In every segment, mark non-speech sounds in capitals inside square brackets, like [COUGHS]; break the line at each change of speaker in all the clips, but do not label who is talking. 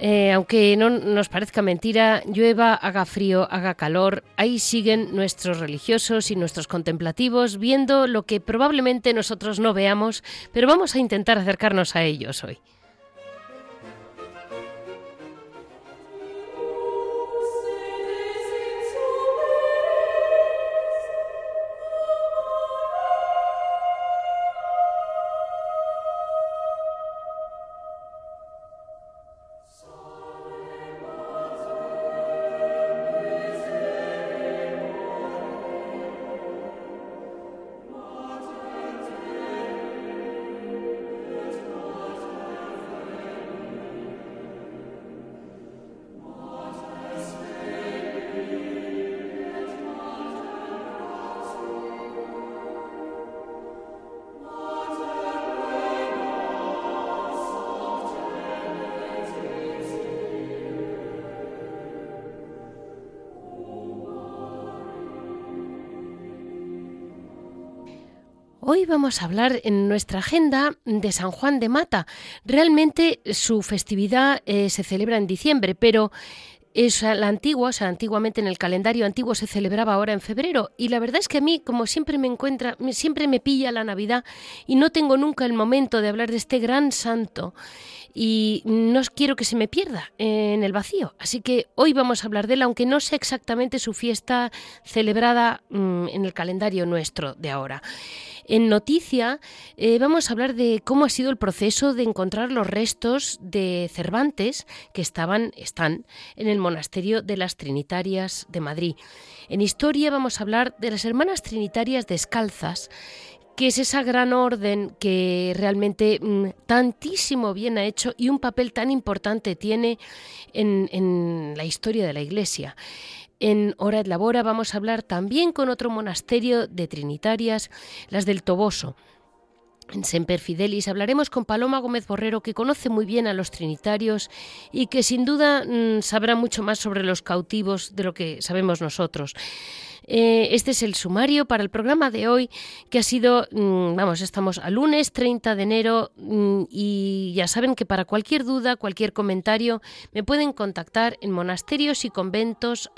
Eh, aunque no nos parezca mentira, llueva, haga frío, haga calor, ahí siguen nuestros religiosos y nuestros contemplativos viendo lo que probablemente nosotros no veamos, pero vamos a intentar acercarnos a ellos hoy. Hoy vamos a hablar en nuestra agenda de San Juan de Mata. Realmente su festividad eh, se celebra en diciembre, pero es la antigua, o sea, antiguamente en el calendario antiguo se celebraba ahora en febrero y la verdad es que a mí, como siempre me encuentra, siempre me pilla la Navidad y no tengo nunca el momento de hablar de este gran santo y no quiero que se me pierda en el vacío. Así que hoy vamos a hablar de él, aunque no sé exactamente su fiesta celebrada mm, en el calendario nuestro de ahora. En noticia eh, vamos a hablar de cómo ha sido el proceso de encontrar los restos de Cervantes que estaban, están en el monasterio de las Trinitarias de Madrid. En historia vamos a hablar de las hermanas trinitarias descalzas que es esa gran orden que realmente mm, tantísimo bien ha hecho y un papel tan importante tiene en, la historia de la Iglesia. En Hora et Labora vamos a hablar también con otro monasterio de Trinitarias, las del Toboso. En Semper Fidelis hablaremos con Paloma Gómez Borrero, que conoce muy bien a los trinitarios y que sin duda mm, sabrá mucho más sobre los cautivos de lo que sabemos nosotros. Eh, este es el sumario para el programa de hoy, que ha sido, mm, vamos, estamos a lunes 30 de enero mm, y ya saben que para cualquier duda, cualquier comentario, me pueden contactar en monasterios y conventos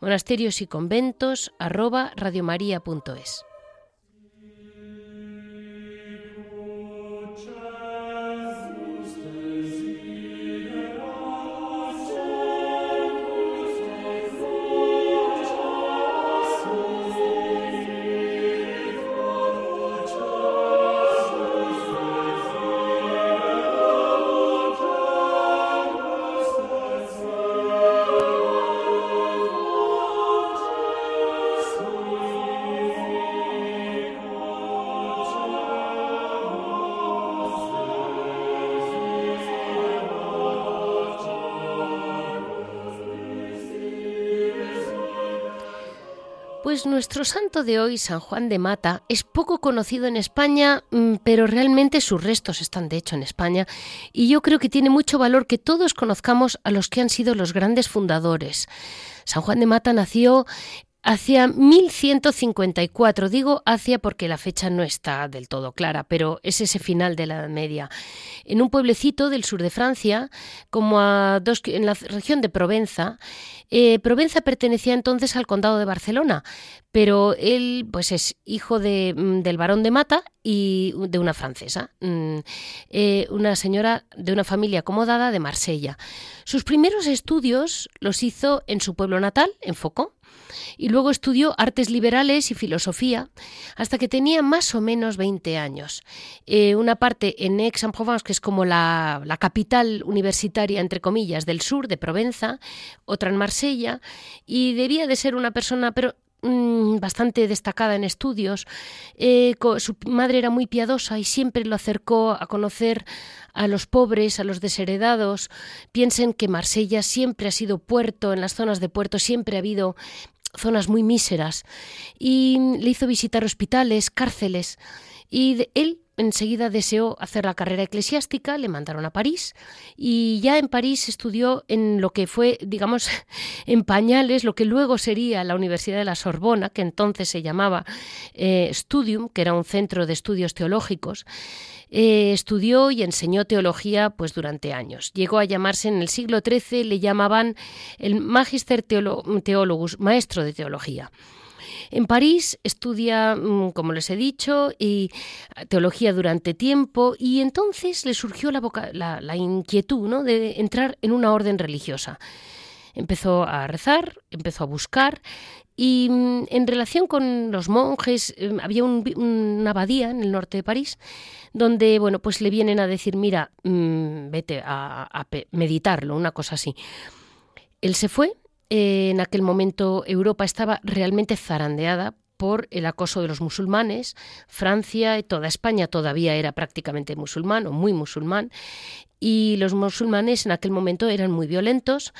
Monasterios y conventos Pues nuestro santo de hoy, San Juan de Mata, es poco conocido en España, mm, pero realmente sus restos están de hecho en España y yo creo que tiene mucho valor que todos conozcamos a los que han sido los grandes fundadores. San Juan de Mata nació hacia 1154. Digo hacia porque la fecha no está del todo clara, pero es ese final de la Media. En un pueblecito del sur de Francia, como a dos, en la región de Provenza, eh, Provenza pertenecía entonces al condado de Barcelona, pero él pues es hijo de, mm, del barón de Mata y de una francesa, mm, eh, una señora de una familia acomodada de Marsella. Sus primeros estudios los hizo en su pueblo natal, en Foucault, y luego estudió artes liberales y filosofía hasta que tenía más o menos 20 años. Eh, una parte en Aix-en-Provence, que es como la, capital universitaria, entre comillas, del sur de Provenza, otra en Marsella, y debía de ser una persona, pero mm, bastante destacada en estudios. Eh, su madre era muy piadosa y siempre lo acercó a conocer a los pobres, a los desheredados. Piensen que Marsella siempre ha sido puerto, en las zonas de puerto siempre ha habido zonas muy míseras y le hizo visitar hospitales, cárceles y él enseguida deseó hacer la carrera eclesiástica, le mandaron a París y ya en París estudió en lo que fue, digamos, [LAUGHS] en pañales, lo que luego sería la Universidad de la Sorbona, que entonces se llamaba eh, Studium, que era un centro de estudios teológicos. Eh, estudió y enseñó teología pues durante años. Llegó a llamarse en el siglo XIII, le llamaban el Magister Theologus, maestro de teología. En París estudia, mm, como les he dicho, y teología durante tiempo y entonces le surgió la, la, inquietud ¿no? de entrar en una orden religiosa. Empezó a rezar, empezó a buscar y mm, en relación con los monjes, em, había una abadía en el norte de París donde, bueno, pues le vienen a decir, mira, mm, vete a, a, meditarlo, una cosa así. Él se fue, en aquel momento Europa estaba realmente zarandeada por el acoso de los musulmanes. Francia y toda España todavía era prácticamente musulmán o muy musulmán. Y los musulmanes en aquel momento eran muy violentos.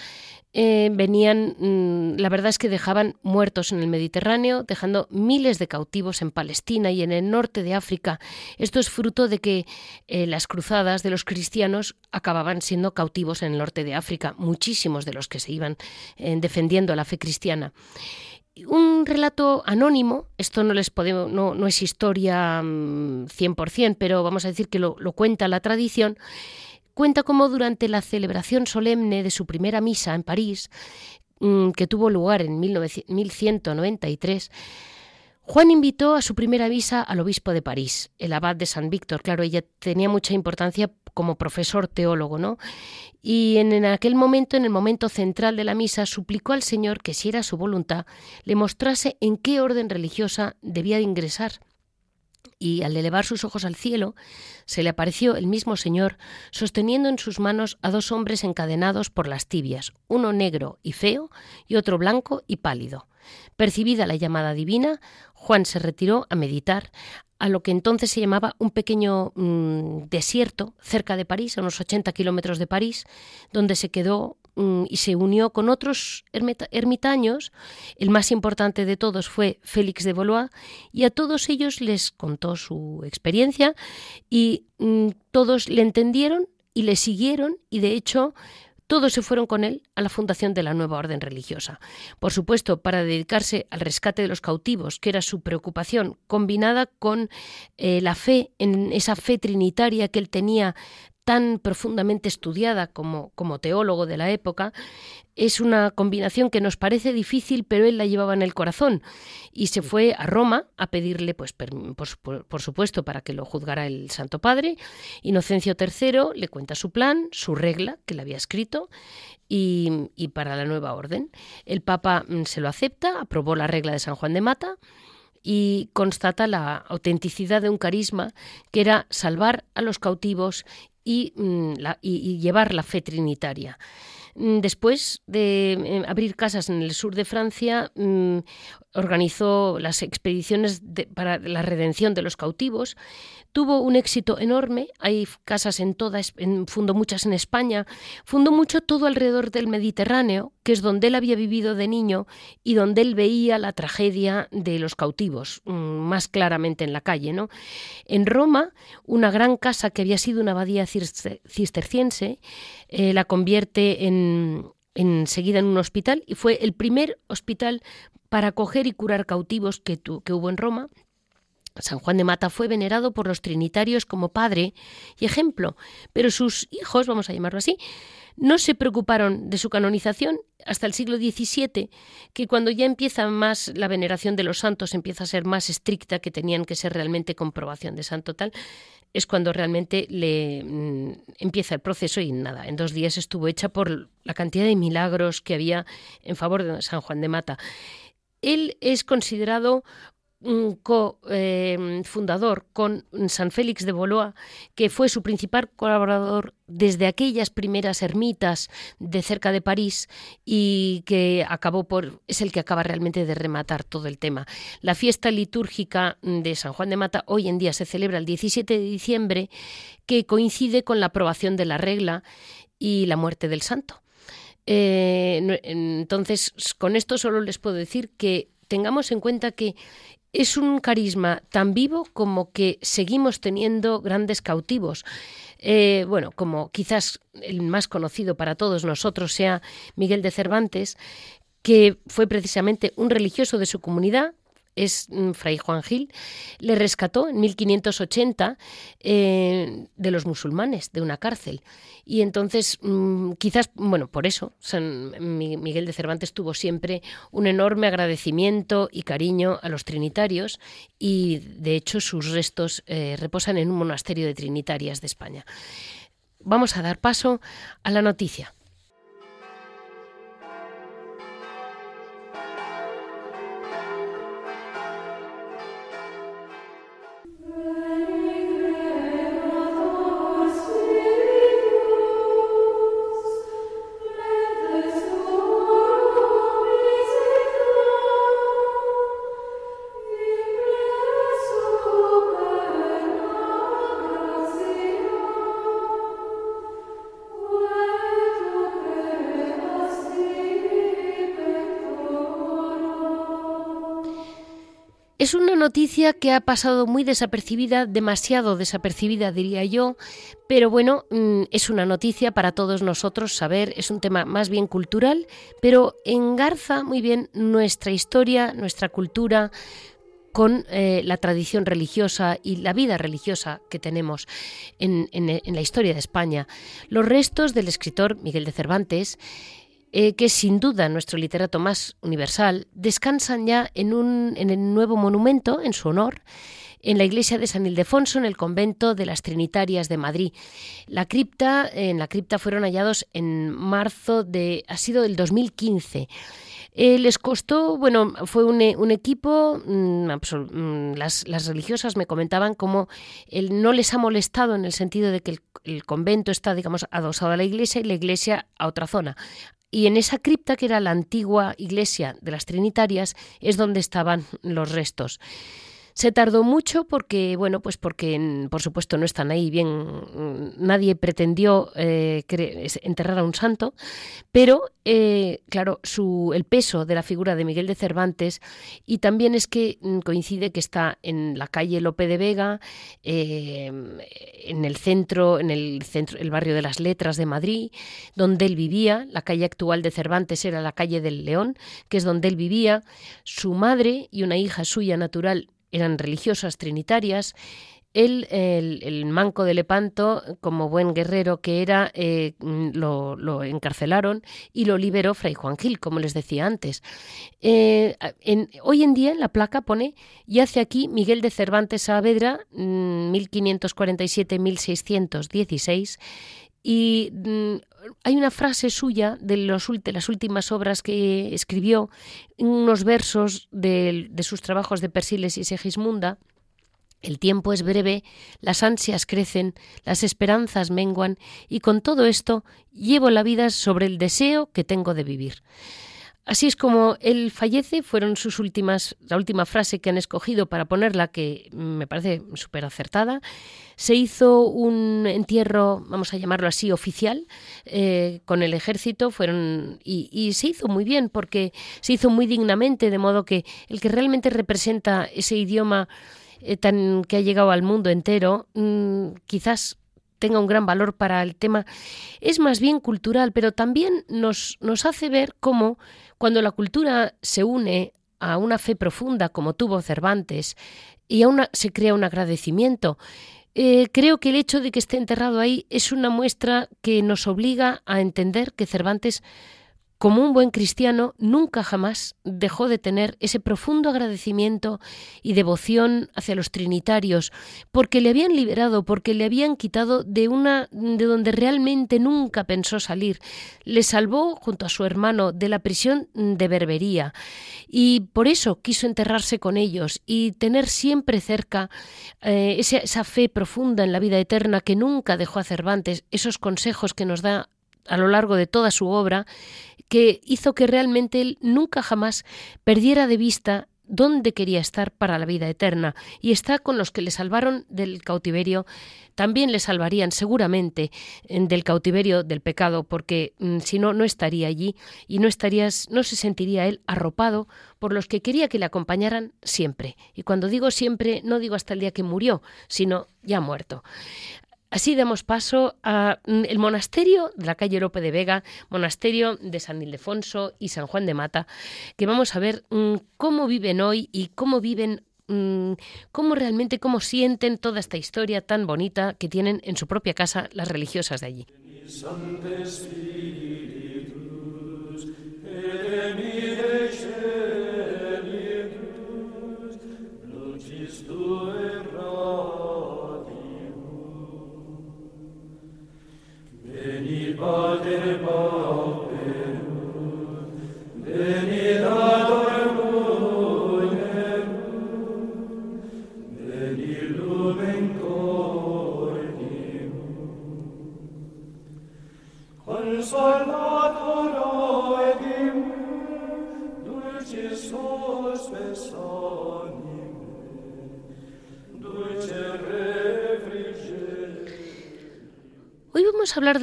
Eh, venían, mm, la verdad es que dejaban muertos en el Mediterráneo, dejando miles de cautivos en Palestina y en el norte de África. Esto es fruto de que eh, las cruzadas de los cristianos acababan siendo cautivos en el norte de África, muchísimos de los que se iban eh, defendiendo la fe cristiana un relato anónimo, esto no les podemos, no, no es historia 100%, mm, pero vamos a decir que lo, lo cuenta la tradición, cuenta cómo durante la celebración solemne de su primera misa en París, mm, que tuvo lugar en 1193, Juan invitó a su primera misa al obispo de París, el abad de San Víctor. Claro, ella tenía mucha importancia como profesor teólogo, ¿no? Y en, en, aquel momento, en el momento central de la misa, suplicó al Señor que, si era su voluntad, le mostrase en qué orden religiosa debía de ingresar y al elevar sus ojos al cielo, se le apareció el mismo Señor sosteniendo en sus manos a dos hombres encadenados por las tibias, uno negro y feo y otro blanco y pálido. Percibida la llamada divina, Juan se retiró a meditar a lo que entonces se llamaba un pequeño mm, desierto cerca de París, a unos 80 kilómetros de París, donde se quedó y se unió con otros ermitaños. El más importante de todos fue Félix de Valois y a todos ellos les contó su experiencia y mm, todos le entendieron y le siguieron y de hecho todos se fueron con él a la fundación de la nueva orden religiosa. Por supuesto, para dedicarse al rescate de los cautivos, que era su preocupación, combinada con eh, la fe en esa fe trinitaria que él tenía tan profundamente estudiada como, como teólogo de la época, es una combinación que nos parece difícil, pero él la llevaba en el corazón y se fue a Roma a pedirle, pues, por, supuesto, para que lo juzgara el Santo Padre. Inocencio III le cuenta su plan, su regla, que le había escrito, y, y para la nueva orden. El Papa mm, se lo acepta, aprobó la regla de San Juan de Mata y constata la autenticidad de un carisma que era salvar a los cautivos Mm, y, llevar la fe trinitaria. Mm, después de eh, abrir casas en el sur de Francia, mm, organizó las expediciones para la redención de los cautivos tuvo un éxito enorme. Hay casas en todas, fundó muchas en España, fundó mucho todo alrededor del Mediterráneo, que es donde él había vivido de niño y donde él veía la tragedia de los cautivos, mm, más claramente en la calle. ¿no? En Roma, una gran casa que había sido una abadía cisterciense, eh, la convierte en, enseguida en un hospital y fue el primer hospital para acoger y curar cautivos que, que hubo en Roma. San Juan de Mata fue venerado por los trinitarios como padre y ejemplo, pero sus hijos, vamos a llamarlo así, no se preocuparon de su canonización hasta el siglo XVII, que cuando ya empieza más la veneración de los santos empieza a ser más estricta, que tenían que ser realmente comprobación de santo tal, es cuando realmente le mm, empieza el proceso y nada, en dos días estuvo hecha por la cantidad de milagros que había en favor de San Juan de Mata. Él es considerado co-fundador eh, con San Félix de Boloa, que fue su principal colaborador desde aquellas primeras ermitas de cerca de París y que acabó por es el que acaba realmente de rematar todo el tema. La fiesta litúrgica de San Juan de Mata hoy en día se celebra el 17 de diciembre, que coincide con la aprobación de la regla y la muerte del santo. Eh, entonces, con esto solo les puedo decir que tengamos en cuenta que es un carisma tan vivo como que seguimos teniendo grandes cautivos. Eh, bueno, como quizás el más conocido para todos nosotros sea Miguel de Cervantes, que fue precisamente un religioso de su comunidad, es mm, Fray Juan Gil, le rescató en 1580 eh, de los musulmanes, de una cárcel. Y entonces, mm, quizás, bueno, por eso, San Miguel de Cervantes tuvo siempre un enorme agradecimiento y cariño a los trinitarios y, de hecho, sus restos eh, reposan en un monasterio de trinitarias de España. Vamos a dar paso a la noticia. Noticia que ha pasado muy desapercibida, demasiado desapercibida diría yo, pero bueno, mm, es una noticia para todos nosotros saber, es un tema más bien cultural, pero engarza muy bien nuestra historia, nuestra cultura, con eh, la tradición religiosa y la vida religiosa que tenemos en, en, la historia de España. Los restos del escritor Miguel de Cervantes eh, que sin duda nuestro literato más universal, descansan ya en, un, en el nuevo monumento en su honor en la iglesia de San Ildefonso, en el convento de las Trinitarias de Madrid. La cripta, en la cripta fueron hallados en marzo de, ha sido del 2015. Eh, les costó, bueno, fue un, un equipo, mm, mm, las, las, religiosas me comentaban como el, no les ha molestado en el sentido de que el, el, convento está, digamos, adosado a la iglesia y la iglesia a otra zona. Y en esa cripta, que era la antigua iglesia de las Trinitarias, es donde estaban los restos. Se tardó mucho porque, bueno, pues porque por supuesto no están ahí bien, mm, nadie pretendió eh, enterrar a un santo, pero eh, claro, su, el peso de la figura de Miguel de Cervantes y también es que mm, coincide que está en la calle Lope de Vega, eh, en el centro, en el centro, el barrio de las Letras de Madrid, donde él vivía, la calle actual de Cervantes era la calle del León, que es donde él vivía, su madre y una hija suya natural eran religiosas trinitarias. Él, el, manco de Lepanto, como buen guerrero que era, eh, lo, encarcelaron y lo liberó Fray Juan Gil, como les decía antes. Eh, hoy en día la placa pone, yace aquí Miguel de Cervantes Saavedra, 1547-1616, mm, y mm, hay una frase suya de, los, las últimas obras que escribió, unos versos de, de sus trabajos de Persiles y Segismunda. El tiempo es breve, las ansias crecen, las esperanzas menguan, y con todo esto llevo la vida sobre el deseo que tengo de vivir. Así es como él fallece, fueron sus últimas, la última frase que han escogido para ponerla, que me parece súper acertada. Se hizo un entierro, vamos a llamarlo así, oficial, eh, con el ejército, fueron, y, se hizo muy bien, porque se hizo muy dignamente, de modo que el que realmente representa ese idioma eh, tan que ha llegado al mundo entero, mm, quizás tenga un gran valor para el tema, es más bien cultural, pero también nos, nos hace ver cómo cuando la cultura se une a una fe profunda como tuvo Cervantes y a una, se crea un agradecimiento, eh, creo que el hecho de que esté enterrado ahí es una muestra que nos obliga a entender que Cervantes como un buen cristiano, nunca jamás dejó de tener ese profundo agradecimiento y devoción hacia los trinitarios, porque le habían liberado, porque le habían quitado de una de donde realmente nunca pensó salir. Le salvó junto a su hermano de la prisión de Berbería y por eso quiso enterrarse con ellos y tener siempre cerca eh, esa, esa fe profunda en la vida eterna que nunca dejó a Cervantes, esos consejos que nos da a lo largo de toda su obra que hizo que realmente él nunca jamás perdiera de vista dónde quería estar para la vida eterna y está con los que le salvaron del cautiverio. También le salvarían seguramente del cautiverio del pecado, porque mm, si no, no estaría allí y no estarías, no se sentiría él arropado por los que quería que le acompañaran siempre. Y cuando digo siempre, no digo hasta el día que murió, sino ya muerto. Así damos paso al mm, monasterio de la calle Lope de Vega, monasterio de San Ildefonso y San Juan de Mata, que vamos a ver mm, cómo viven hoy y cómo viven mm, cómo realmente, cómo sienten toda esta historia tan bonita que tienen en su propia casa las religiosas de allí. Hoy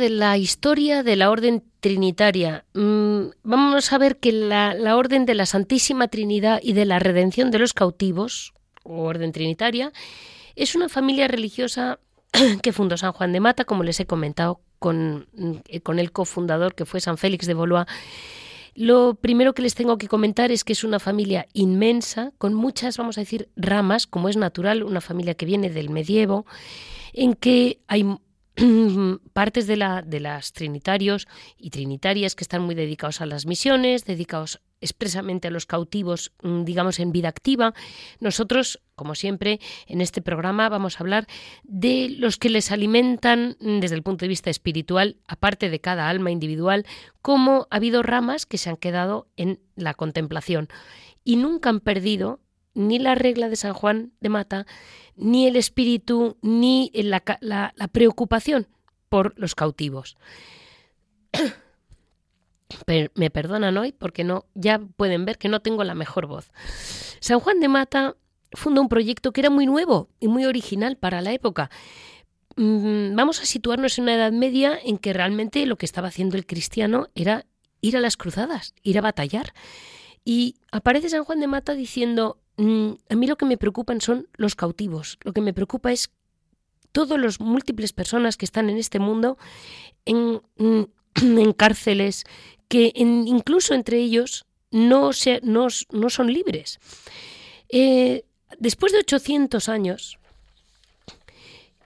de la historia de la Orden Trinitaria. Mm, vamos a ver que la, Orden de la Santísima Trinidad y de la Redención de los Cautivos, o Orden Trinitaria, es una familia religiosa [CLEARS THROAT] que fundó San Juan de Mata, como les he comentado, con, eh, con el cofundador que fue San Félix de Volois. Lo primero que les tengo que comentar es que es una familia inmensa, con muchas, vamos a decir, ramas, como es natural, una familia que viene del medievo, en que hay [CLEARS THROAT] partes de, la, de las trinitarios y trinitarias que están muy dedicados a las misiones, dedicados expresamente a los cautivos, mm, digamos, en vida activa. Nosotros, como siempre, en este programa vamos a hablar de los que les alimentan mm, desde el punto de vista espiritual, aparte de cada alma individual, como ha habido ramas que se han quedado en la contemplación y nunca han perdido ni la regla de San Juan de Mata, ni el espíritu, ni la, preocupación por los cautivos. [COUGHS] me perdonan hoy porque no, ya pueden ver que no tengo la mejor voz. San Juan de Mata fundó un proyecto que era muy nuevo y muy original para la época. Mm, vamos a situarnos en una edad media en que realmente lo que estaba haciendo el cristiano era ir a las cruzadas, ir a batallar. Y aparece San Juan de Mata diciendo, a mí lo que me preocupan son los cautivos. Lo que me preocupa es todas las múltiples personas que están en este mundo en, mm, [CLEARS THROAT] cárceles, que incluso entre ellos no, se, no, son libres. Eh, después de 800 años,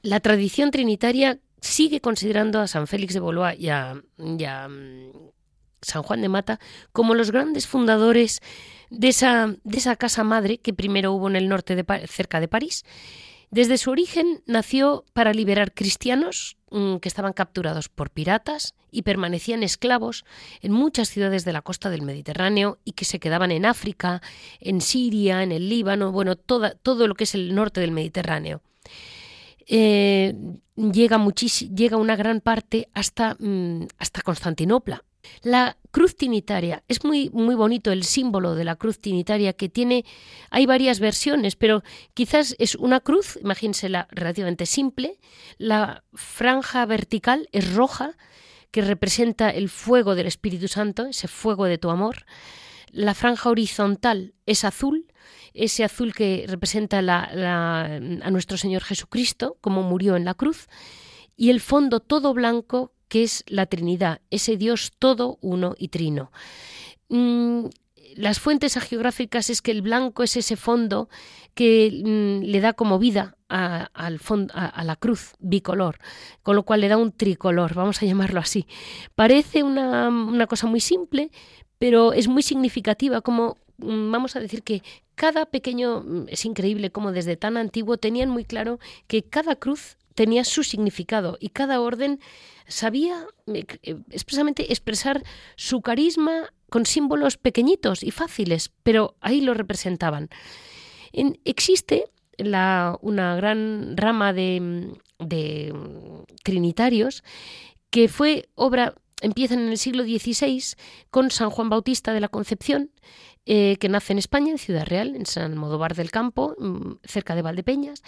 la tradición trinitaria sigue considerando a San Félix de Volois y a, mm, San Juan de Mata como los grandes fundadores de esa, de esa casa madre que primero hubo en el norte de, cerca de París. Desde su origen nació para liberar cristianos mm, que estaban capturados por piratas y permanecían esclavos en muchas ciudades de la costa del Mediterráneo y que se quedaban en África, en Siria, en el Líbano, bueno, toda, todo lo que es el norte del Mediterráneo. Eh, llega, llega una gran parte hasta, mm, hasta Constantinopla, la cruz trinitaria es muy, muy bonito el símbolo de la cruz trinitaria que tiene, hay varias versiones, pero quizás es una cruz, imagínensela relativamente simple, la franja vertical es roja, que representa el fuego del Espíritu Santo, ese fuego de tu amor. La franja horizontal es azul, ese azul que representa a nuestro Señor Jesucristo, como murió en la cruz, y el fondo todo blanco que es la Trinidad, ese Dios todo, uno y trino. Mm, las fuentes geográficas es que el blanco es ese fondo que mm, le da como vida a, a, la cruz bicolor, con lo cual le da un tricolor, vamos a llamarlo así. Parece una, una cosa muy simple, pero es muy significativa como mm, vamos a decir que cada pequeño, es increíble como desde tan antiguo tenían muy claro que cada cruz tenía su significado y cada orden sabía eh, expresamente expresar su carisma con símbolos pequeñitos y fáciles, pero ahí lo representaban. existe una gran rama de, trinitarios que fue obra empiezan en el siglo XVI con San Juan Bautista de la Concepción, eh, que nace en España, en Ciudad Real, en San Modovar del Campo, mm, cerca de Valdepeñas.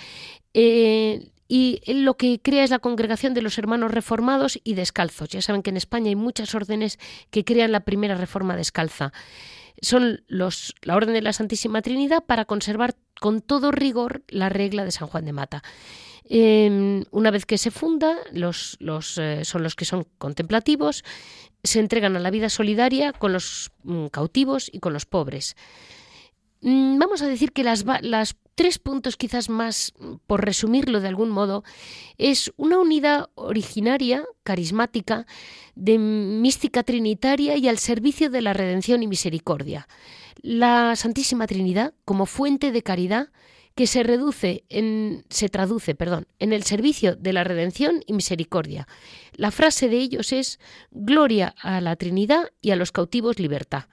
Eh, y lo que crea es la congregación de los hermanos reformados y descalzos. Ya saben que en España hay muchas órdenes que crean la primera reforma descalza. Son los, la Orden de la Santísima Trinidad para conservar con todo rigor la regla de San Juan de Mata. Em, una vez que se funda, los, los, eh, son los que son contemplativos, se entregan a la vida solidaria con los mm, cautivos y con los pobres. Mm, vamos a decir que las, las tres puntos quizás más, por resumirlo de algún modo, es una unidad originaria, carismática, de mística trinitaria y al servicio de la redención y misericordia. La Santísima Trinidad como fuente de caridad, que se reduce en se traduce, perdón, en el servicio de la redención y misericordia. La frase de ellos es gloria a la Trinidad y a los cautivos libertad.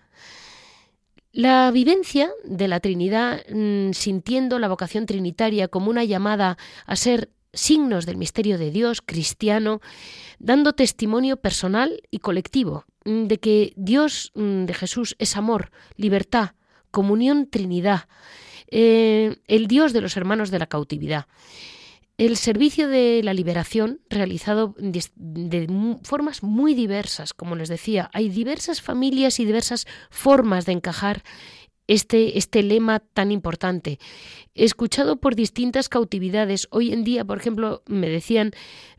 La vivencia de la Trinidad, mm, sintiendo la vocación trinitaria como una llamada a ser signos del misterio de Dios cristiano, dando testimonio personal y colectivo mm, de que Dios mm, de Jesús es amor, libertad, comunión, Trinidad, eh, el Dios de los hermanos de la cautividad. El servicio de la liberación, realizado de, formas muy diversas, como les decía, hay diversas familias y diversas formas de encajar este, este lema tan importante. Escuchado por distintas cautividades, hoy en día, por ejemplo, me decían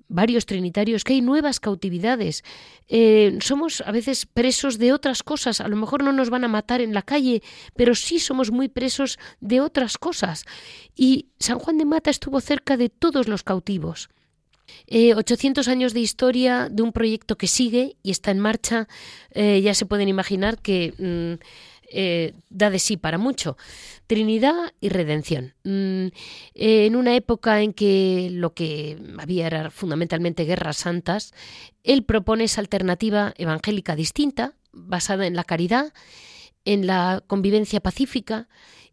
varios trinitarios que hay nuevas cautividades. Eh, somos a veces presos de otras cosas. A lo mejor no nos van a matar en la calle, pero sí somos muy presos de otras cosas. Y San Juan de Mata estuvo cerca de todos los cautivos. 800 eh, años de historia de un proyecto que sigue y está en marcha. Eh, ya se pueden imaginar que mm, eh, da de sí para mucho. Trinidad y redención. Mm, en una época en que lo que había era fundamentalmente guerras santas, él propone esa alternativa evangélica distinta, basada en la caridad, en la convivencia pacífica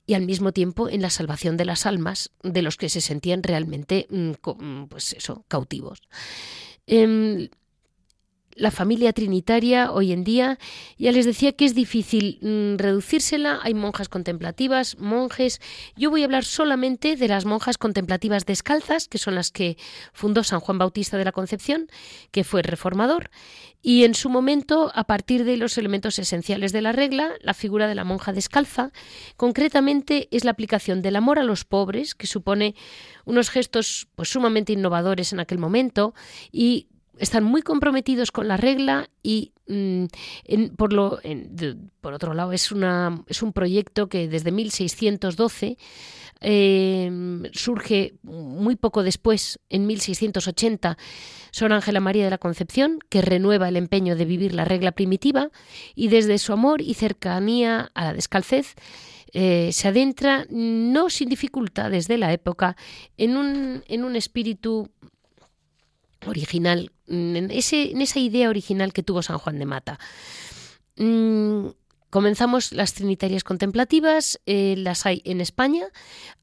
y al mismo tiempo en la salvación de las almas de los que se sentían realmente mm, mm, pues eso, cautivos. Em, la familia trinitaria hoy en día. Ya les decía que es difícil mm, reducírsela. Hay monjas contemplativas, monjes. Yo voy a hablar solamente de las monjas contemplativas descalzas, que son las que fundó San Juan Bautista de la Concepción, que fue reformador. Y en su momento, a partir de los elementos esenciales de la regla, la figura de la monja descalza, concretamente es la aplicación del amor a los pobres, que supone unos gestos pues, sumamente innovadores en aquel momento y están muy comprometidos con la regla y mm, por, lo, por otro lado es, una, es un proyecto que desde 1612 em, surge muy poco después, en 1680, Sor Ángela María de la Concepción, que renueva el empeño de vivir la regla primitiva y desde su amor y cercanía a la descalcez, eh, se adentra, no sin dificultades de la época, en un, en un espíritu original, en, ese, en esa idea original que tuvo San Juan de Mata. Mm, comenzamos las trinitarias contemplativas, eh, las hay en España,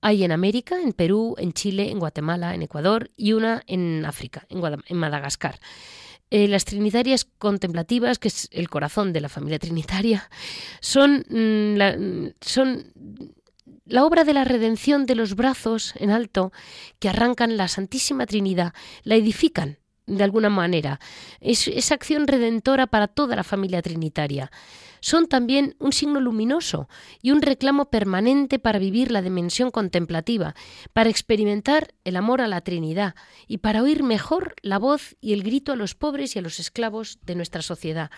hay en América, en Perú, en Chile, en Guatemala, en Ecuador y una en África, en, Madagascar. Eh, las trinitarias contemplativas, que es el corazón de la familia trinitaria, son, mm, son la obra de la redención de los brazos en alto que arrancan la Santísima Trinidad, la edifican de alguna manera. Es esa acción redentora para toda la familia trinitaria. Son también un signo luminoso y un reclamo permanente para vivir la dimensión contemplativa, para experimentar el amor a la Trinidad y para oír mejor la voz y el grito a los pobres y a los esclavos de nuestra sociedad.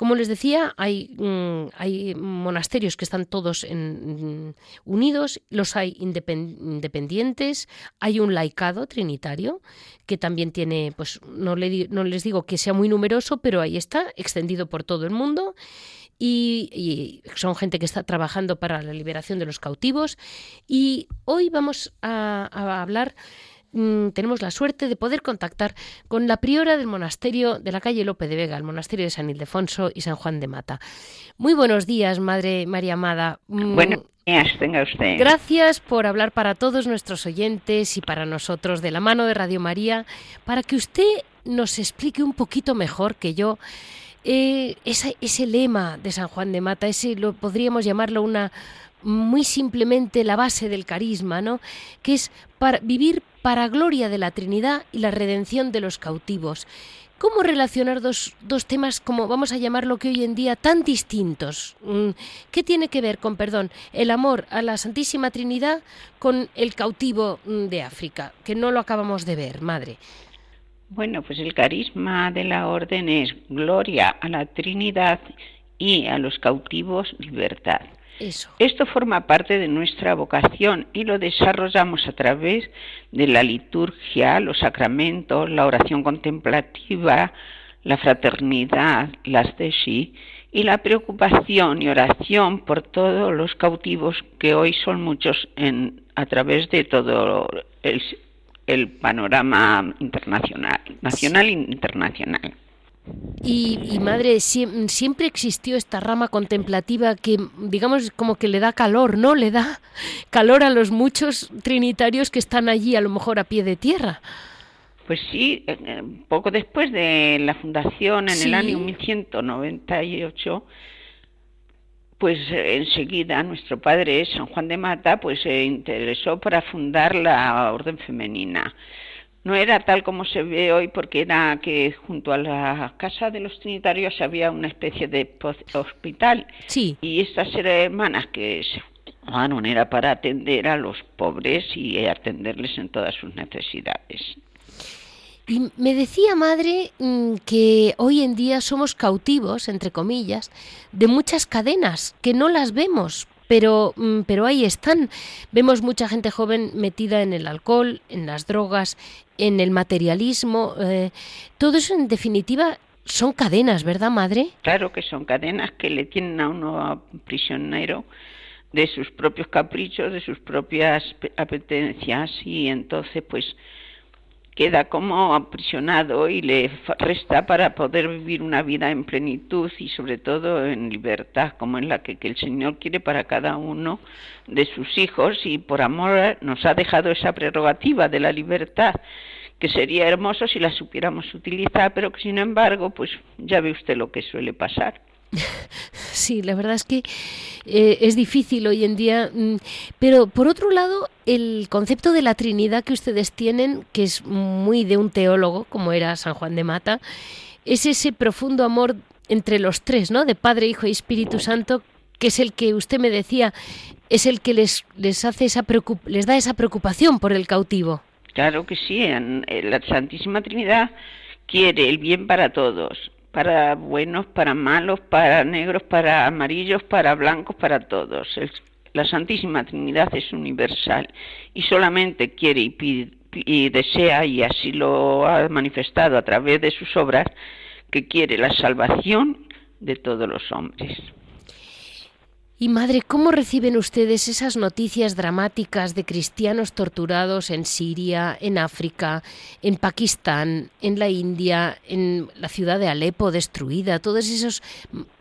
Como les decía, hay, mm, hay monasterios que están todos en, mm, unidos, los hay independientes, hay un laicado trinitario que también tiene, pues no les digo que sea muy numeroso, pero ahí está, extendido por todo el mundo. Y, son gente que está trabajando para la liberación de los cautivos. Y hoy vamos a hablar Mm, tenemos la suerte de poder contactar con la priora del monasterio de la calle Lope de Vega, el monasterio de San Ildefonso y San Juan de Mata. Muy buenos días, Madre María Amada.
Mm, tenga usted.
Gracias por hablar para todos nuestros oyentes y para nosotros de la mano de Radio María, para que usted nos explique un poquito mejor que yo eh, ese lema de San Juan de Mata, ese lo podríamos llamarlo una muy simplemente la base del carisma, ¿no? Que es vivir para gloria de la Trinidad y la redención de los cautivos. ¿Cómo relacionar dos, dos, temas como vamos a llamarlo que hoy en día tan distintos? Mm, ¿Qué tiene que ver con, perdón, el amor a la Santísima Trinidad con el cautivo mm, de África? Que no lo acabamos de ver, madre.
Bueno, pues el carisma de la orden es gloria a la Trinidad y a los cautivos libertad. Esto forma parte de nuestra vocación y lo desarrollamos a través de la liturgia, los sacramentos, la oración contemplativa, la fraternidad, las tesis y la preocupación y oración por todos los cautivos que hoy son muchos en, a través de todo el, el panorama internacional, nacional e internacional.
Y, madre, siempre existió esta rama contemplativa que, digamos, como que le da calor, ¿no? Le da calor a los muchos trinitarios que están allí, a lo mejor a pie de tierra.
Pues sí, eh, eh, poco después de la fundación, en el año 1198, pues eh, enseguida nuestro padre San Juan de Mata pues se interesó para fundar la orden femenina no era tal como se ve hoy porque era que junto a la casa de los trinitarios había una especie de hospital
sí.
y estas hermanas que se formaron era para atender a los pobres y atenderles en todas sus necesidades.
Y me decía madre mm, que hoy en día somos cautivos, entre comillas, de muchas cadenas que no las vemos pero, mm, pero ahí están. Vemos mucha gente joven metida en el alcohol, en las drogas, en el materialismo. Eh, todo eso, en definitiva, son cadenas, ¿verdad, madre?
Claro que son cadenas que le tienen a uno prisionero de sus propios caprichos, de sus propias apetencias y entonces pues queda como aprisionado y le resta para poder vivir una vida en plenitud y sobre todo en libertad, como en la que, el Señor quiere para cada uno de sus hijos y por amor nos ha dejado esa prerrogativa de la libertad que sería hermoso si la supiéramos utilizar, pero que sin embargo, pues ya ve usted lo que suele pasar.
Sí, la verdad es que eh, es difícil hoy en día, mm, pero por otro lado, el concepto de la Trinidad que ustedes tienen, que es muy de un teólogo, como era San Juan de Mata, es ese profundo amor entre los tres, ¿no? De Padre, Hijo y Espíritu Santo, que es el que usted me decía, es el que les, les hace esa les da esa preocupación por el cautivo.
Claro que sí, la Santísima Trinidad quiere el bien para todos para buenos, para malos, para negros, para amarillos, para blancos, para todos. la Santísima Trinidad es universal y solamente quiere y, y desea, y así lo ha manifestado a través de sus obras, que quiere la salvación de todos los hombres.
Y madre, ¿cómo reciben ustedes esas noticias dramáticas de cristianos torturados en Siria, en África, en Pakistán, en la India, en la ciudad de Alepo destruida? Todas esas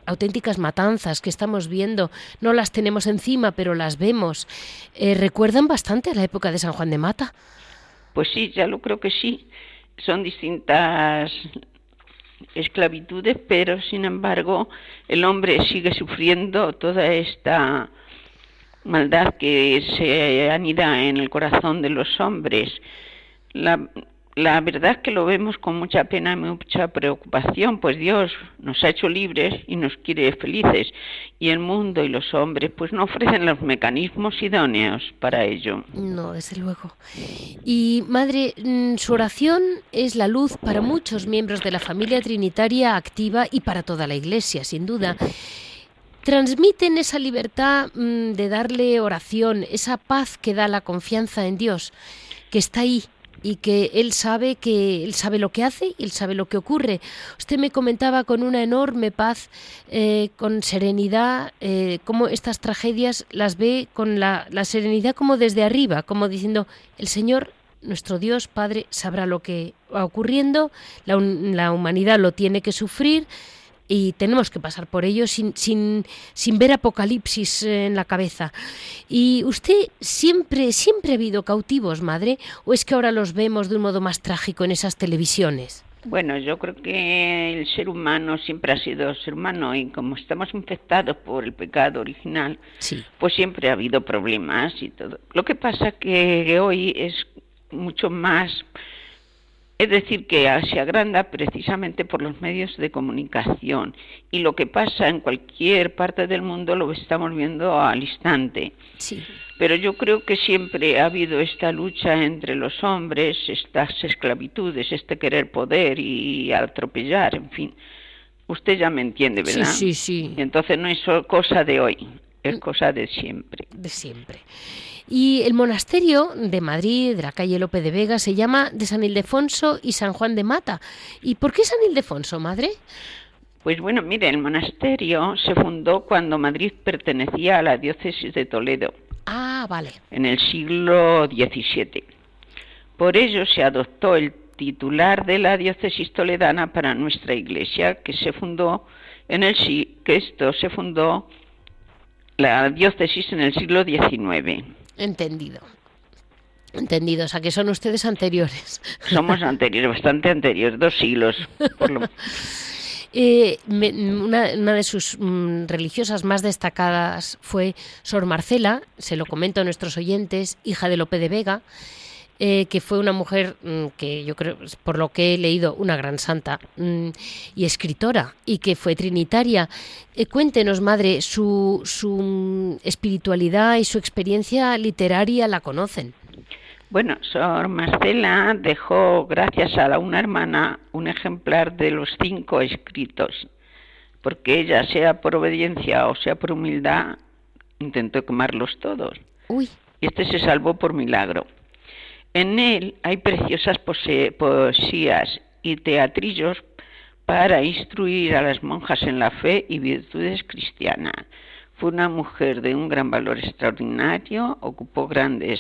auténticas matanzas que estamos viendo, no las tenemos encima, pero las vemos. Eh, ¿Recuerdan bastante a la época de San Juan de Mata?
Pues sí, ya lo creo que sí. Son distintas esclavitudes, pero sin embargo el hombre sigue sufriendo toda esta maldad que se anida en el corazón de los hombres. La, la verdad es que lo vemos con mucha pena y mucha preocupación, pues Dios nos ha hecho libres y nos quiere felices, y el mundo y los hombres pues no ofrecen los mecanismos idóneos para ello.
No, desde luego. Y madre, mm, su oración es la luz para muchos miembros de la familia trinitaria activa y para toda la Iglesia, sin duda transmiten esa libertad mm, de darle oración, esa paz que da la confianza en Dios, que está ahí y que él sabe que él sabe lo que hace y él sabe lo que ocurre. Usted me comentaba con una enorme paz, eh, con serenidad, eh, cómo estas tragedias las ve con la, serenidad como desde arriba, como diciendo el Señor nuestro Dios Padre sabrá lo que va ocurriendo, la, la humanidad lo tiene que sufrir, y tenemos que pasar por ello sin, sin, sin ver apocalipsis en la cabeza. ¿Y usted siempre, siempre ha habido cautivos, madre? ¿O es que ahora los vemos de un modo más trágico en esas televisiones?
Bueno, yo creo que el ser humano siempre ha sido ser humano y como estamos infectados por el pecado original, pues siempre ha habido problemas y todo. Lo que pasa que hoy es mucho más es decir, que se agranda precisamente por los medios de comunicación y lo que pasa en cualquier parte del mundo lo estamos viendo al instante. Sí. Pero yo creo que siempre ha habido esta lucha entre los hombres, estas esclavitudes, este querer poder y atropellar, en fin. Usted ya me entiende, ¿verdad?
Sí, sí, sí.
Y entonces no es cosa de hoy, es cosa de siempre.
De siempre. Y el monasterio de Madrid, de la calle Lope de Vega, se llama de San Ildefonso y San Juan de Mata. ¿Y por qué San Ildefonso, madre?
Pues bueno, mire, el monasterio se fundó cuando Madrid pertenecía a la diócesis de Toledo.
Ah, vale.
En el siglo XVII. Por ello se adoptó el titular de la diócesis toledana para nuestra iglesia, que se fundó en el que esto se fundó la diócesis en el siglo XIX.
Entendido. Entendido, o sea que son ustedes anteriores.
Somos anteriores, bastante anteriores, dos siglos. [LAUGHS]
Eh, una, de sus mm, religiosas más destacadas fue Sor Marcela, se lo comento a nuestros oyentes, hija de Lope de Vega, eh, que fue una mujer mm, que yo creo, por lo que he leído, una gran santa mm, y escritora, y que fue trinitaria. Eh, cuéntenos, madre, su, su mm, espiritualidad y su experiencia literaria la conocen.
Bueno, Sor Marcela dejó, gracias a una hermana, un ejemplar de los cinco escritos, porque ella, sea por obediencia o sea por humildad, intentó quemarlos todos.
Uy.
Y este se salvó por milagro. En él hay preciosas poesías y teatrillos para instruir a las monjas en la fe y virtudes cristianas. Fue una mujer de un gran valor extraordinario, ocupó grandes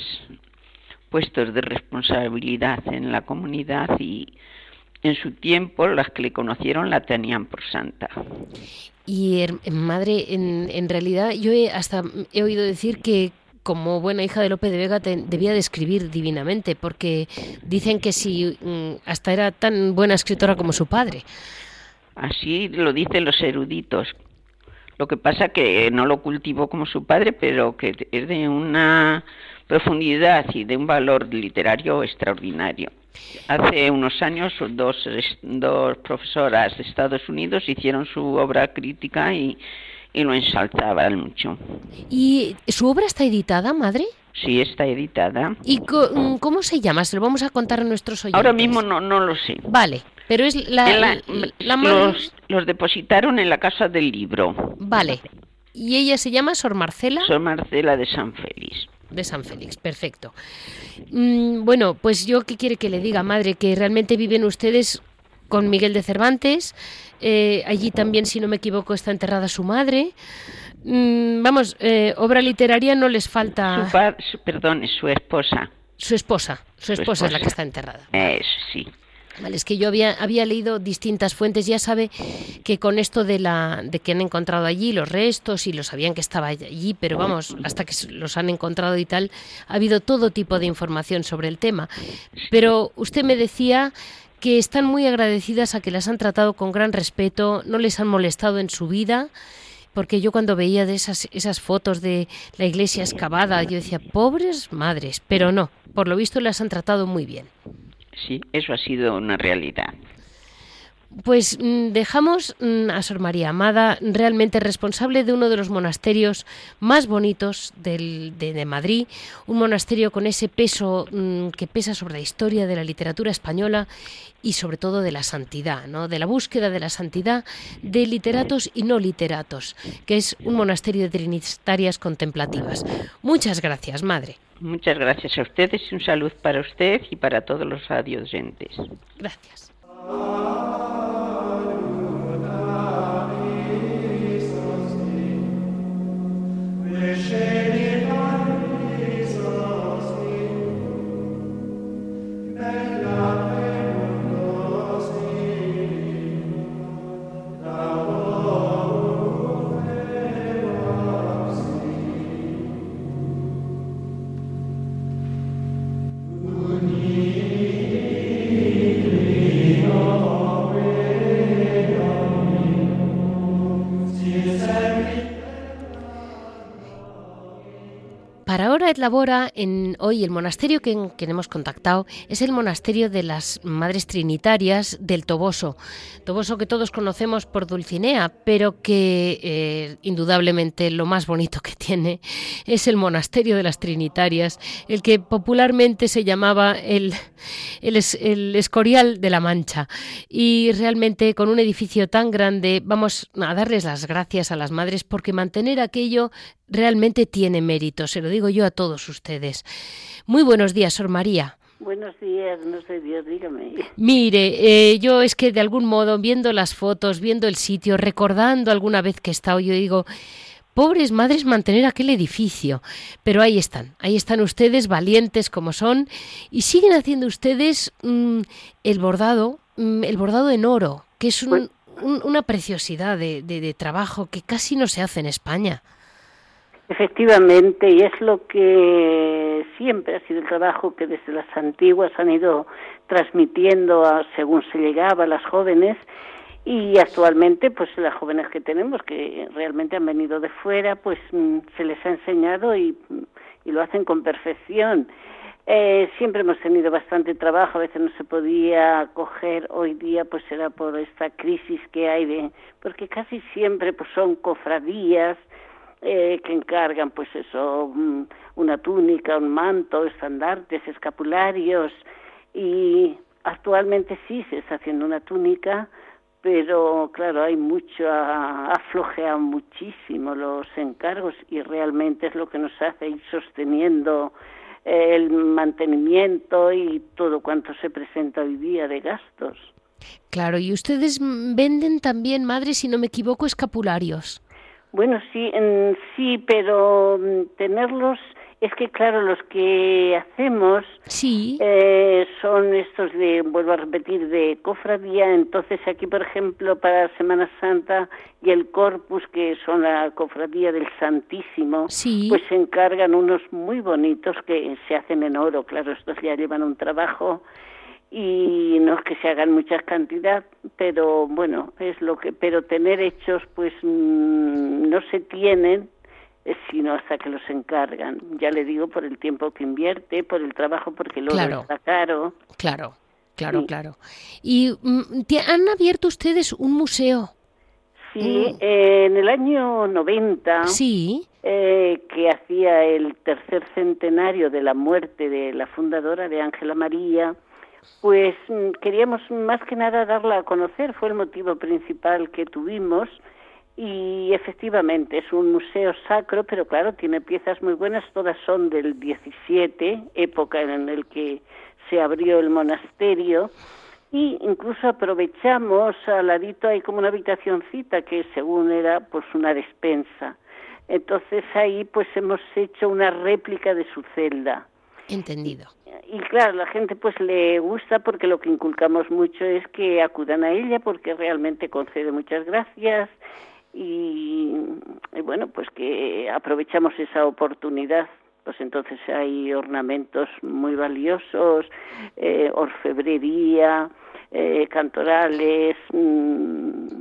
puestos de responsabilidad en la comunidad y en su tiempo las que le conocieron la tenían por santa.
Y madre, en, en realidad yo hasta he oído decir que como buena hija de Lope de Vega debía de escribir divinamente, porque dicen que si mm, hasta era tan buena escritora como su padre.
Así lo dicen los eruditos. Lo que pasa que no lo cultivó como su padre, pero que es de una profundidad y de un valor literario extraordinario. Hace unos años dos, dos profesoras de Estados Unidos hicieron su obra crítica y, y lo ensalzaba mucho.
¿Y su obra está editada, madre?
Sí, está editada.
¿Y mm, cómo se llama? Se lo vamos a contar a nuestros oyentes.
Ahora mismo no, no lo sé.
Vale, pero es la...
la, los, los, depositaron en la Casa del Libro.
Vale. ¿Y ella se llama Sor Marcela?
Sor Marcela de San Félix.
De San Félix, perfecto. Mm, bueno, pues yo qué quiere que le diga, madre, que realmente viven ustedes con Miguel de Cervantes. Eh, allí también, si no me equivoco, está enterrada su madre. Mm, vamos, eh, obra literaria no les falta.
Su, perdón, es su esposa.
Su esposa, su, esposa, es la que está enterrada.
sí.
Vale, es que yo había, había leído distintas fuentes, ya sabe que con esto de la de que han encontrado allí los restos y lo sabían que estaba allí, pero vamos, hasta que los han encontrado y tal, ha habido todo tipo de información sobre el tema. Pero usted me decía que están muy agradecidas a que las han tratado con gran respeto, no les han molestado en su vida, porque yo cuando veía de esas, esas fotos de la iglesia excavada, yo decía, pobres madres, pero no, por lo visto las han tratado muy bien.
Sí, eso ha sido una realidad.
Pues mm, dejamos mm, a Sor María Amada, realmente responsable de uno de los monasterios más bonitos de, Madrid, un monasterio con ese peso mm, que pesa sobre la historia de la literatura española y sobre todo de la santidad, ¿no? de la búsqueda de la santidad de literatos y no literatos, que es un monasterio de trinitarias contemplativas. Muchas gracias, Madre.
Muchas gracias a ustedes y un saludo para usted y para todos los oyentes.
Gracias. Amen. Labora en hoy el monasterio que, hemos contactado es el monasterio de las Madres Trinitarias del Toboso. Toboso que todos conocemos por Dulcinea, pero que eh, indudablemente lo más bonito que tiene es el monasterio de las Trinitarias, el que popularmente se llamaba el, el Escorial de la Mancha. Y realmente con un edificio tan grande vamos a darles las gracias a las madres porque mantener aquello realmente tiene mérito, se lo digo yo a todos ustedes. Muy buenos días, Sor María.
Buenos días, no sé Dios, dígame.
Mire, eh, yo es que de algún modo, viendo las fotos, viendo el sitio, recordando alguna vez que he estado, yo digo, pobres madres mantener aquel edificio. Pero ahí están, ahí están ustedes, valientes como son, y siguen haciendo ustedes mm, el bordado, mm, el bordado en oro, que es pues una preciosidad de trabajo que casi no se hace en España.
Efectivamente, y es lo que siempre ha sido el trabajo que desde las antiguas han ido transmitiendo a, según se llegaba a las jóvenes y actualmente pues las jóvenes que tenemos que realmente han venido de fuera pues mm, se les ha enseñado y, y lo hacen con perfección. Eh, siempre hemos tenido bastante trabajo, a veces no se podía coger hoy día, pues era por esta crisis que hay de, porque casi siempre pues son cofradías, eh, que encargan pues eso mm, una túnica un manto estandartes escapularios y actualmente sí se está haciendo una túnica pero claro hay mucho aflojea muchísimo los encargos y realmente es lo que nos hace ir sosteniendo el mantenimiento y todo cuanto se presenta hoy día de gastos.
Claro, y ustedes venden también, madre, si no me equivoco, escapularios.
Bueno, sí, sí, pero mm, tenerlos es que claro los que hacemos
sí.
Eh, son estos de vuelvo a repetir de cofradía. Entonces aquí por ejemplo para Semana Santa y el Corpus que son la cofradía del Santísimo pues se encargan unos muy bonitos que se hacen en oro. Claro estos ya llevan un trabajo y no es que se hagan muchas cantidad, pero bueno, es lo que, pero tener hechos pues mm, no se tienen eh, sino hasta que los encargan. Ya le digo por el tiempo que invierte, por el trabajo, porque luego claro. está caro.
Claro, claro, claro. ¿Y mm, han abierto ustedes un museo?
Sí, en el año 90,
sí.
Eh, que hacía el tercer centenario de la muerte de la fundadora de Ángela María, pues mm, queríamos más que nada darla a conocer, fue el motivo principal que tuvimos y efectivamente es un museo sacro, pero claro, tiene piezas muy buenas, todas son del 17, época en la que se abrió el monasterio y incluso aprovechamos al ladito hay como una habitacioncita que según era pues una despensa. Entonces ahí pues hemos hecho una réplica de su celda.
Entendido
y claro, la gente pues le gusta porque lo que inculcamos mucho es que acudan a ella porque realmente concede muchas gracias y, bueno, pues que aprovechamos esa oportunidad. Pues entonces hay ornamentos muy valiosos, eh, orfebrería, eh, cantorales, mm,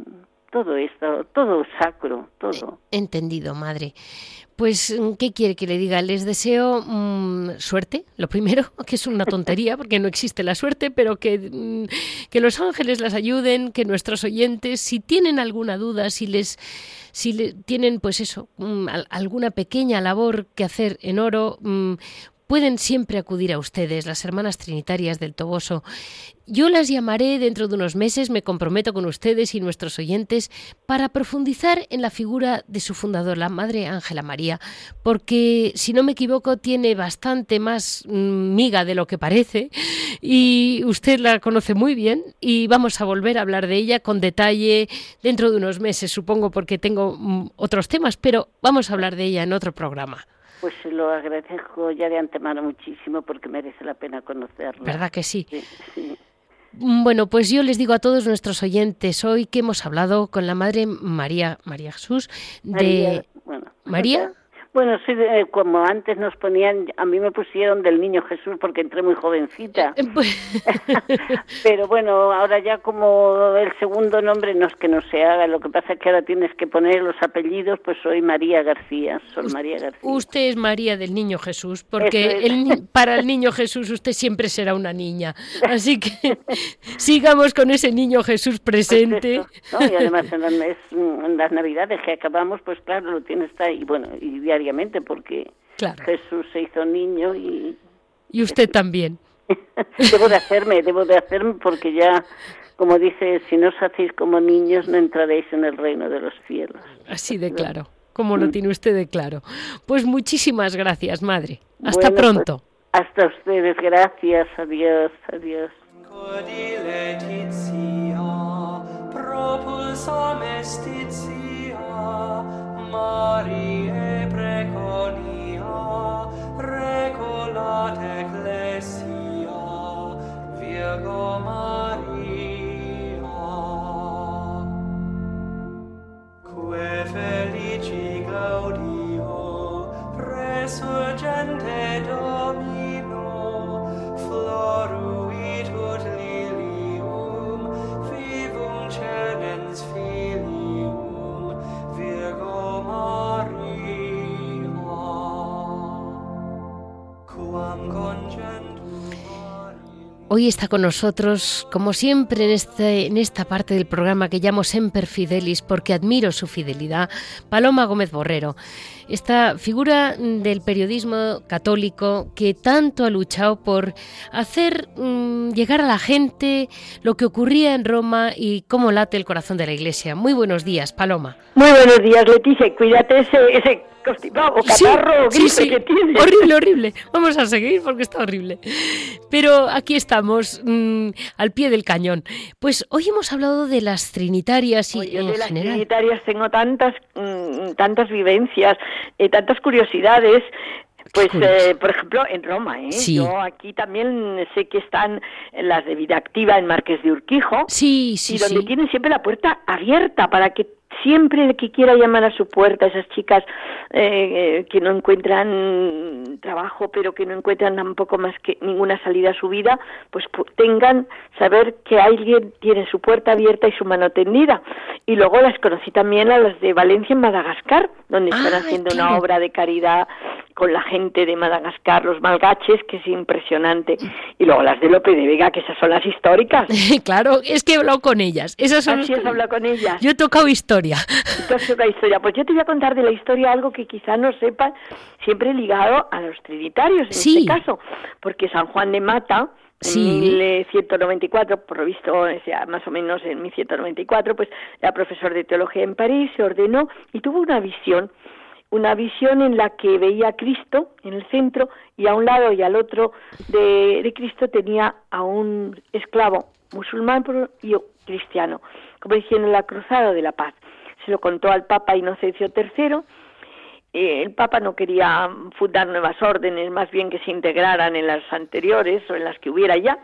todo esto, todo sacro, todo.
Entendido, madre. Pues, mm, ¿qué quiere que le diga? Les deseo mm, suerte, lo primero, [LAUGHS] que es una tontería porque no existe la suerte, pero que, mm, que los ángeles las ayuden, que nuestros oyentes, si tienen alguna duda, si les si le, tienen pues eso, alguna pequeña labor que hacer en oro, pueden siempre acudir a ustedes, las hermanas trinitarias del Toboso. Yo las llamaré dentro de unos meses, me comprometo con ustedes y nuestros oyentes, para profundizar en la figura de su fundador, la Madre Ángela María, porque, si no me equivoco, tiene bastante más mm, miga de lo que parece y usted la conoce muy bien y vamos a volver a hablar de ella con detalle dentro de unos meses, supongo, porque tengo mm, otros temas, pero vamos a hablar de ella en otro programa.
Pues se lo agradezco ya de antemano muchísimo porque merece la pena conocerlo.
¿Verdad que sí? Mm, bueno, pues yo les digo a todos nuestros oyentes hoy que hemos hablado con la Madre María María Jesús de
María, bueno,
María
Bueno, sí, como antes nos ponían, a mí me pusieron del niño Jesús porque entré muy jovencita. Eh, pues [LAUGHS] Pero bueno, ahora ya como el segundo nombre no es que no se haga, lo que pasa es que ahora tienes que poner los apellidos, pues soy María García, soy María García.
Usted es María del niño Jesús, porque para el niño Jesús usted siempre será una niña. Así que [LAUGHS] sigamos con ese niño Jesús presente.
y además en las, Navidades que acabamos, pues claro, lo tienes ahí, bueno, y diariamente porque Jesús se hizo niño y...
Y usted también. [LAUGHS]
debo de hacerme, debo de hacerme porque ya, como dice, si no os hacéis como niños no entraréis en el reino de los cielos.
Así de claro, como lo mm. tiene usted de claro. Pues muchísimas gracias, madre. Hasta pues, pronto.
hasta ustedes, gracias, adiós, adiós. Marie preconia regolat ecclesia Virgo Maria. Quae felici gaudio resurgente Domino floruit ut lilium vivum cernens fili. Maria, quam concept Hoy está con nosotros, como siempre en, este, en esta parte del programa que llamo Semper Fidelis, porque admiro su fidelidad, Paloma Gómez Borrero, esta figura del periodismo católico que tanto ha luchado por hacer mm, llegar a la gente lo que ocurría en Roma y cómo late el corazón de la Iglesia. Muy buenos días, Paloma.
Muy buenos días, Leticia. Cuídate ese, ese constipado, catarro, sí, sí, que tiene.
Horrible, horrible. Vamos a seguir porque está horrible. Pero aquí estamos, mm, al pie del cañón. Pues hoy hemos hablado de las trinitarias y
en de las trinitarias tengo tantas, mm, tantas vivencias, eh, tantas curiosidades. Pues, eh, por ejemplo, en Roma, ¿eh? Yo aquí también sé que están las de vida activa en Marqués de Urquijo.
Sí, sí,
Y donde tienen siempre la puerta abierta para que siempre el que quiera llamar a su puerta, esas chicas eh, que no encuentran trabajo, pero que no encuentran tampoco más que ninguna salida a su vida, pues tengan saber que alguien tiene su puerta abierta y su mano tendida. Y luego las conocí también a las de Valencia en Madagascar, donde están haciendo una obra de caridad con la gente de Madagascar, los malgaches, que es impresionante. Y luego las de Lope de Vega, que esas son las históricas. [LAUGHS]
claro, es que he hablado con ellas. Esas son
Así es, hablado con ellas.
Yo he tocado historia.
Entonces, la [LAUGHS] historia. Pues yo te voy a contar de la historia algo que quizá no sepan, siempre ligado a los trinitarios, en este caso. Porque San Juan de Mata, en 1194, por lo visto, más o menos en 1194, pues era profesor de teología en París, se ordenó y tuvo una visión una visión en la que veía a Cristo en el centro y a un lado y al otro de, Cristo tenía a un esclavo musulmán y cristiano, como diciendo la cruzada de la paz. Se lo contó al Papa Inocencio III. Eh, el Papa no quería fundar nuevas órdenes, más bien que se integraran en las anteriores o en las que hubiera ya,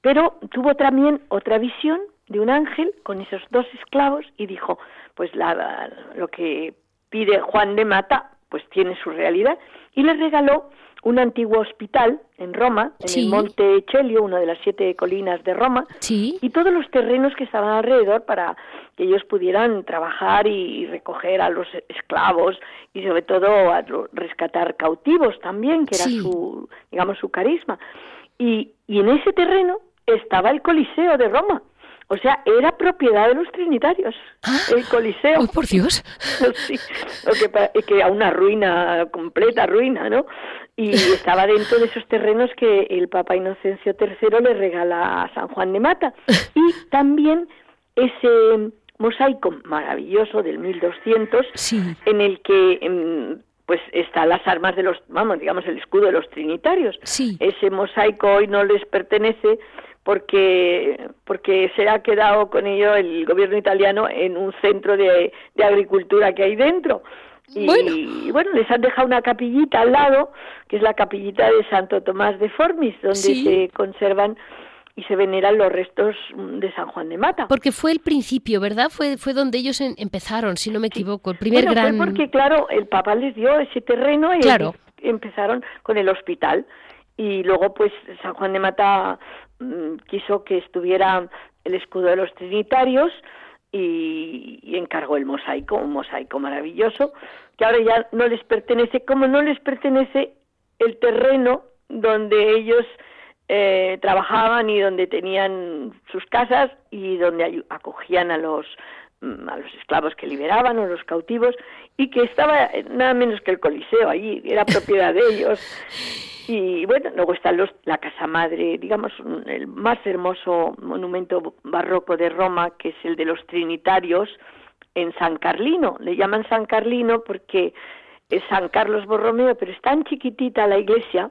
pero tuvo también otra visión de un ángel con esos dos esclavos y dijo, pues la, lo que pide Juan de Mata, pues tiene su realidad, y le regaló un antiguo hospital en Roma, en el Monte Chelio, una de las siete colinas de Roma, y todos los terrenos que estaban alrededor para que ellos pudieran trabajar y, recoger a los esclavos y sobre todo a rescatar cautivos también, que era su, digamos, su carisma. Y, y en ese terreno estaba el Coliseo de Roma. O sea, era propiedad de los trinitarios, ah, el Coliseo.
Oh, por Dios. [LAUGHS]
sí, que, que era una ruina, completa ruina, ¿no? Y [LAUGHS] estaba dentro de esos terrenos que el Papa Inocencio III le regala a San Juan de Mata. [LAUGHS] Y también ese mosaico maravilloso del 1200, en el que em, pues están las armas de los, vamos, digamos, el escudo de los trinitarios.
Sí.
Ese mosaico hoy no les pertenece porque porque se ha quedado con ello el gobierno italiano en un centro de, agricultura que hay dentro. Y bueno. les han dejado una capillita al lado, que es la capillita de Santo Tomás de Formis, donde se conservan y se veneran los restos de San Juan de Mata.
Porque fue el principio, ¿verdad? Fue, fue donde ellos empezaron, si no me equivoco, el primer gran...
Fue porque, claro, el Papa les dio ese terreno y empezaron con el hospital. Y luego, pues, San Juan de Mata mm, quiso que estuviera el escudo de los trinitarios y, y, encargó el mosaico, un mosaico maravilloso, que ahora ya no les pertenece, como no les pertenece el terreno donde ellos eh, trabajaban y donde tenían sus casas y donde acogían a los mm, a los esclavos que liberaban o los cautivos y que estaba nada menos que el Coliseo allí, era propiedad de ellos. Y bueno, luego está los, la Casa Madre, digamos, el más hermoso monumento barroco de Roma, que es el de los Trinitarios, en San Carlino. Le llaman San Carlino porque es San Carlos Borromeo, pero es tan chiquitita la iglesia,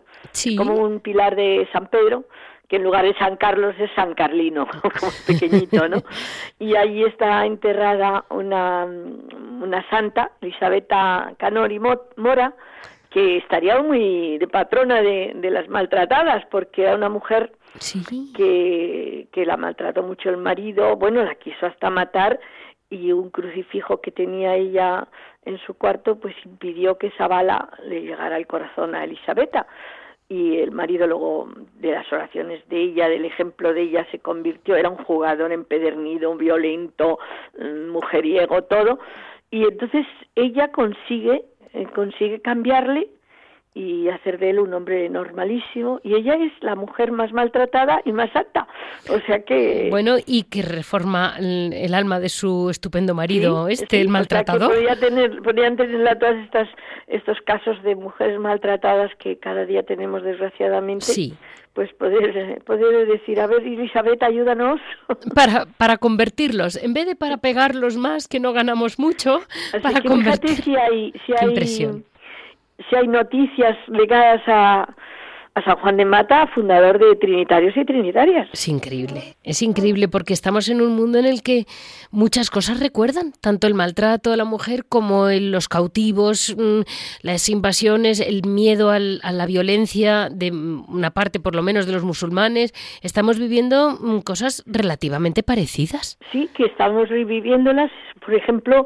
como un pilar de San Pedro, que en lugar de San Carlos es San Carlino, [LAUGHS] como pequeñito, ¿no? [LAUGHS] Y allí está enterrada una, una santa, Elisabetta Canori Mora, que estaría muy de patrona de, de las maltratadas, porque era una mujer que, que la maltrató mucho el marido, bueno, la quiso hasta matar, y un crucifijo que tenía ella en su cuarto, pues impidió que esa bala le llegara al corazón a Elisabetta. Y el marido luego de las oraciones de ella, del ejemplo de ella, se convirtió, era un jugador empedernido, violento, mm, mujeriego, todo. Y entonces ella consigue, eh, consigue cambiarle y hacer de él un hombre normalísimo. Y ella es la mujer más maltratada y más alta. O sea que
bueno y que reforma el, alma de su estupendo marido este el maltratador.
podría tener podrían tener todas estas estos casos de mujeres maltratadas que cada día tenemos desgraciadamente.
Sí.
Pues poder, poder decir, a ver, Elizabeth, ayúdanos. [LAUGHS]
Para, para convertirlos, en vez de para pegarlos más, que no ganamos mucho, para convertirlos.
si hay, si hay, si hay noticias ligadas a, a San Juan de Mata, fundador de Trinitarios y Trinitarias.
Es increíble, es increíble porque estamos en un mundo en el que muchas cosas recuerdan, tanto el maltrato a la mujer como los cautivos, mm, las invasiones, el miedo a la violencia de una parte por lo menos de los musulmanes. Estamos viviendo mm, cosas relativamente parecidas.
Sí, que estamos reviviéndolas. Por ejemplo,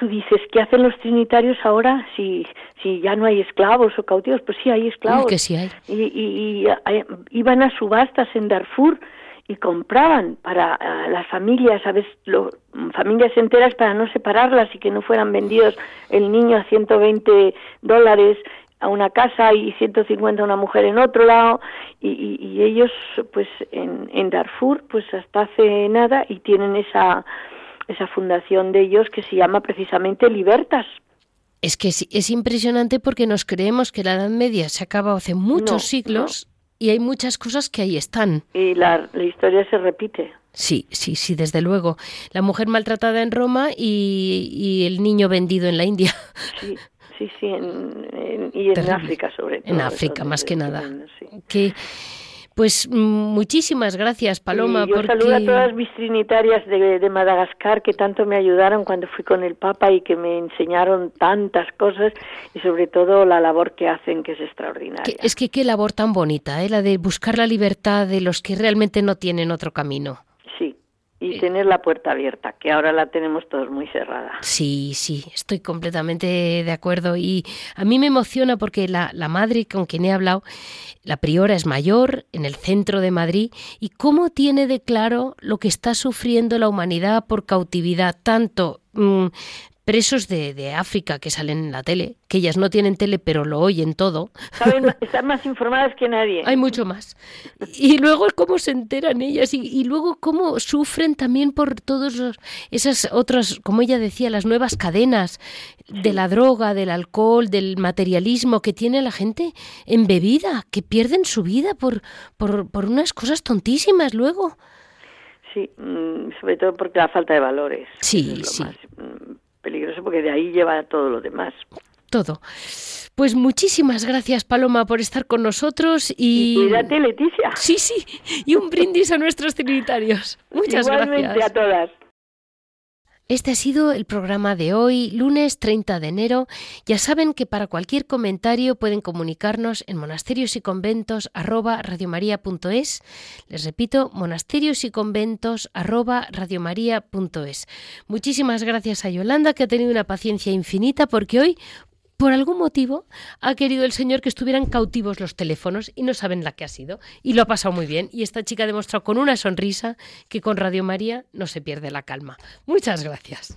tú dices, ¿qué hacen los trinitarios ahora si, si ya no hay esclavos o cautivos? Pues sí, hay esclavos.
que sí hay.
Y, y, eh, iban a subastas en Darfur y compraban para las familias, ¿sabes? Lo, familias enteras para no separarlas y que no fueran vendidos el niño a 120 dólares a una casa y 150 a una mujer en otro lado y, y ellos pues en, en Darfur pues hasta hace nada y tienen esa esa fundación de ellos que se llama precisamente Libertas.
Es que es, impresionante porque nos creemos que la Edad Media se acabó hace muchos siglos y hay muchas cosas que ahí están.
Y la, historia se repite.
Sí, sí, sí, desde luego. La mujer maltratada en Roma y, el niño vendido en la India.
Sí, sí, sí, y en África sobre todo.
En África, más que nada. Que pues muchísimas gracias, Paloma.
yo saludo a todas mis trinitarias de, Madagascar que tanto me ayudaron cuando fui con el Papa y que me enseñaron tantas cosas y sobre todo la labor que hacen, que es extraordinaria.
es que qué labor tan bonita, ¿eh? la de buscar la libertad de los que realmente no tienen otro camino
y tener la puerta abierta, que ahora la tenemos todos muy cerrada.
Sí, sí, estoy completamente de acuerdo y a mí me emociona porque la, la madre con quien he hablado, la priora es mayor, en el centro de Madrid, y cómo tiene de claro lo que está sufriendo la humanidad por cautividad, tanto mm, presos de, de, África que salen en la tele, que ellas no tienen tele pero lo oyen todo. [LAUGHS]
están más informadas que nadie.
Hay mucho más. Y luego cómo se enteran ellas y, luego cómo sufren también por todas esas otras, como ella decía, las nuevas cadenas de la droga, del alcohol, del materialismo que tiene la gente embebida, que pierden su vida por, por, por unas cosas tontísimas luego.
Sí, mm, sobre todo porque la falta de valores.
Sí, sí.
Mm, porque de ahí lleva todo lo demás.
Todo. Pues muchísimas gracias, Paloma, por estar con nosotros y...
Cuídate, Leticia.
Sí, sí, y un brindis a nuestros [LAUGHS] trinitarios. Muchas
Igualmente
gracias.
a todas.
Este ha sido el programa de hoy, lunes 30 de enero. Ya saben que para cualquier comentario pueden comunicarnos en monasterios y conventos Les repito, monasterios y conventos Muchísimas gracias a Yolanda que ha tenido una paciencia infinita porque hoy por algún motivo ha querido el Señor que estuvieran cautivos los teléfonos y no saben la que ha sido. Y lo ha pasado muy bien. Y esta chica ha demostrado con una sonrisa que con Radio María no se pierde la calma. Muchas gracias.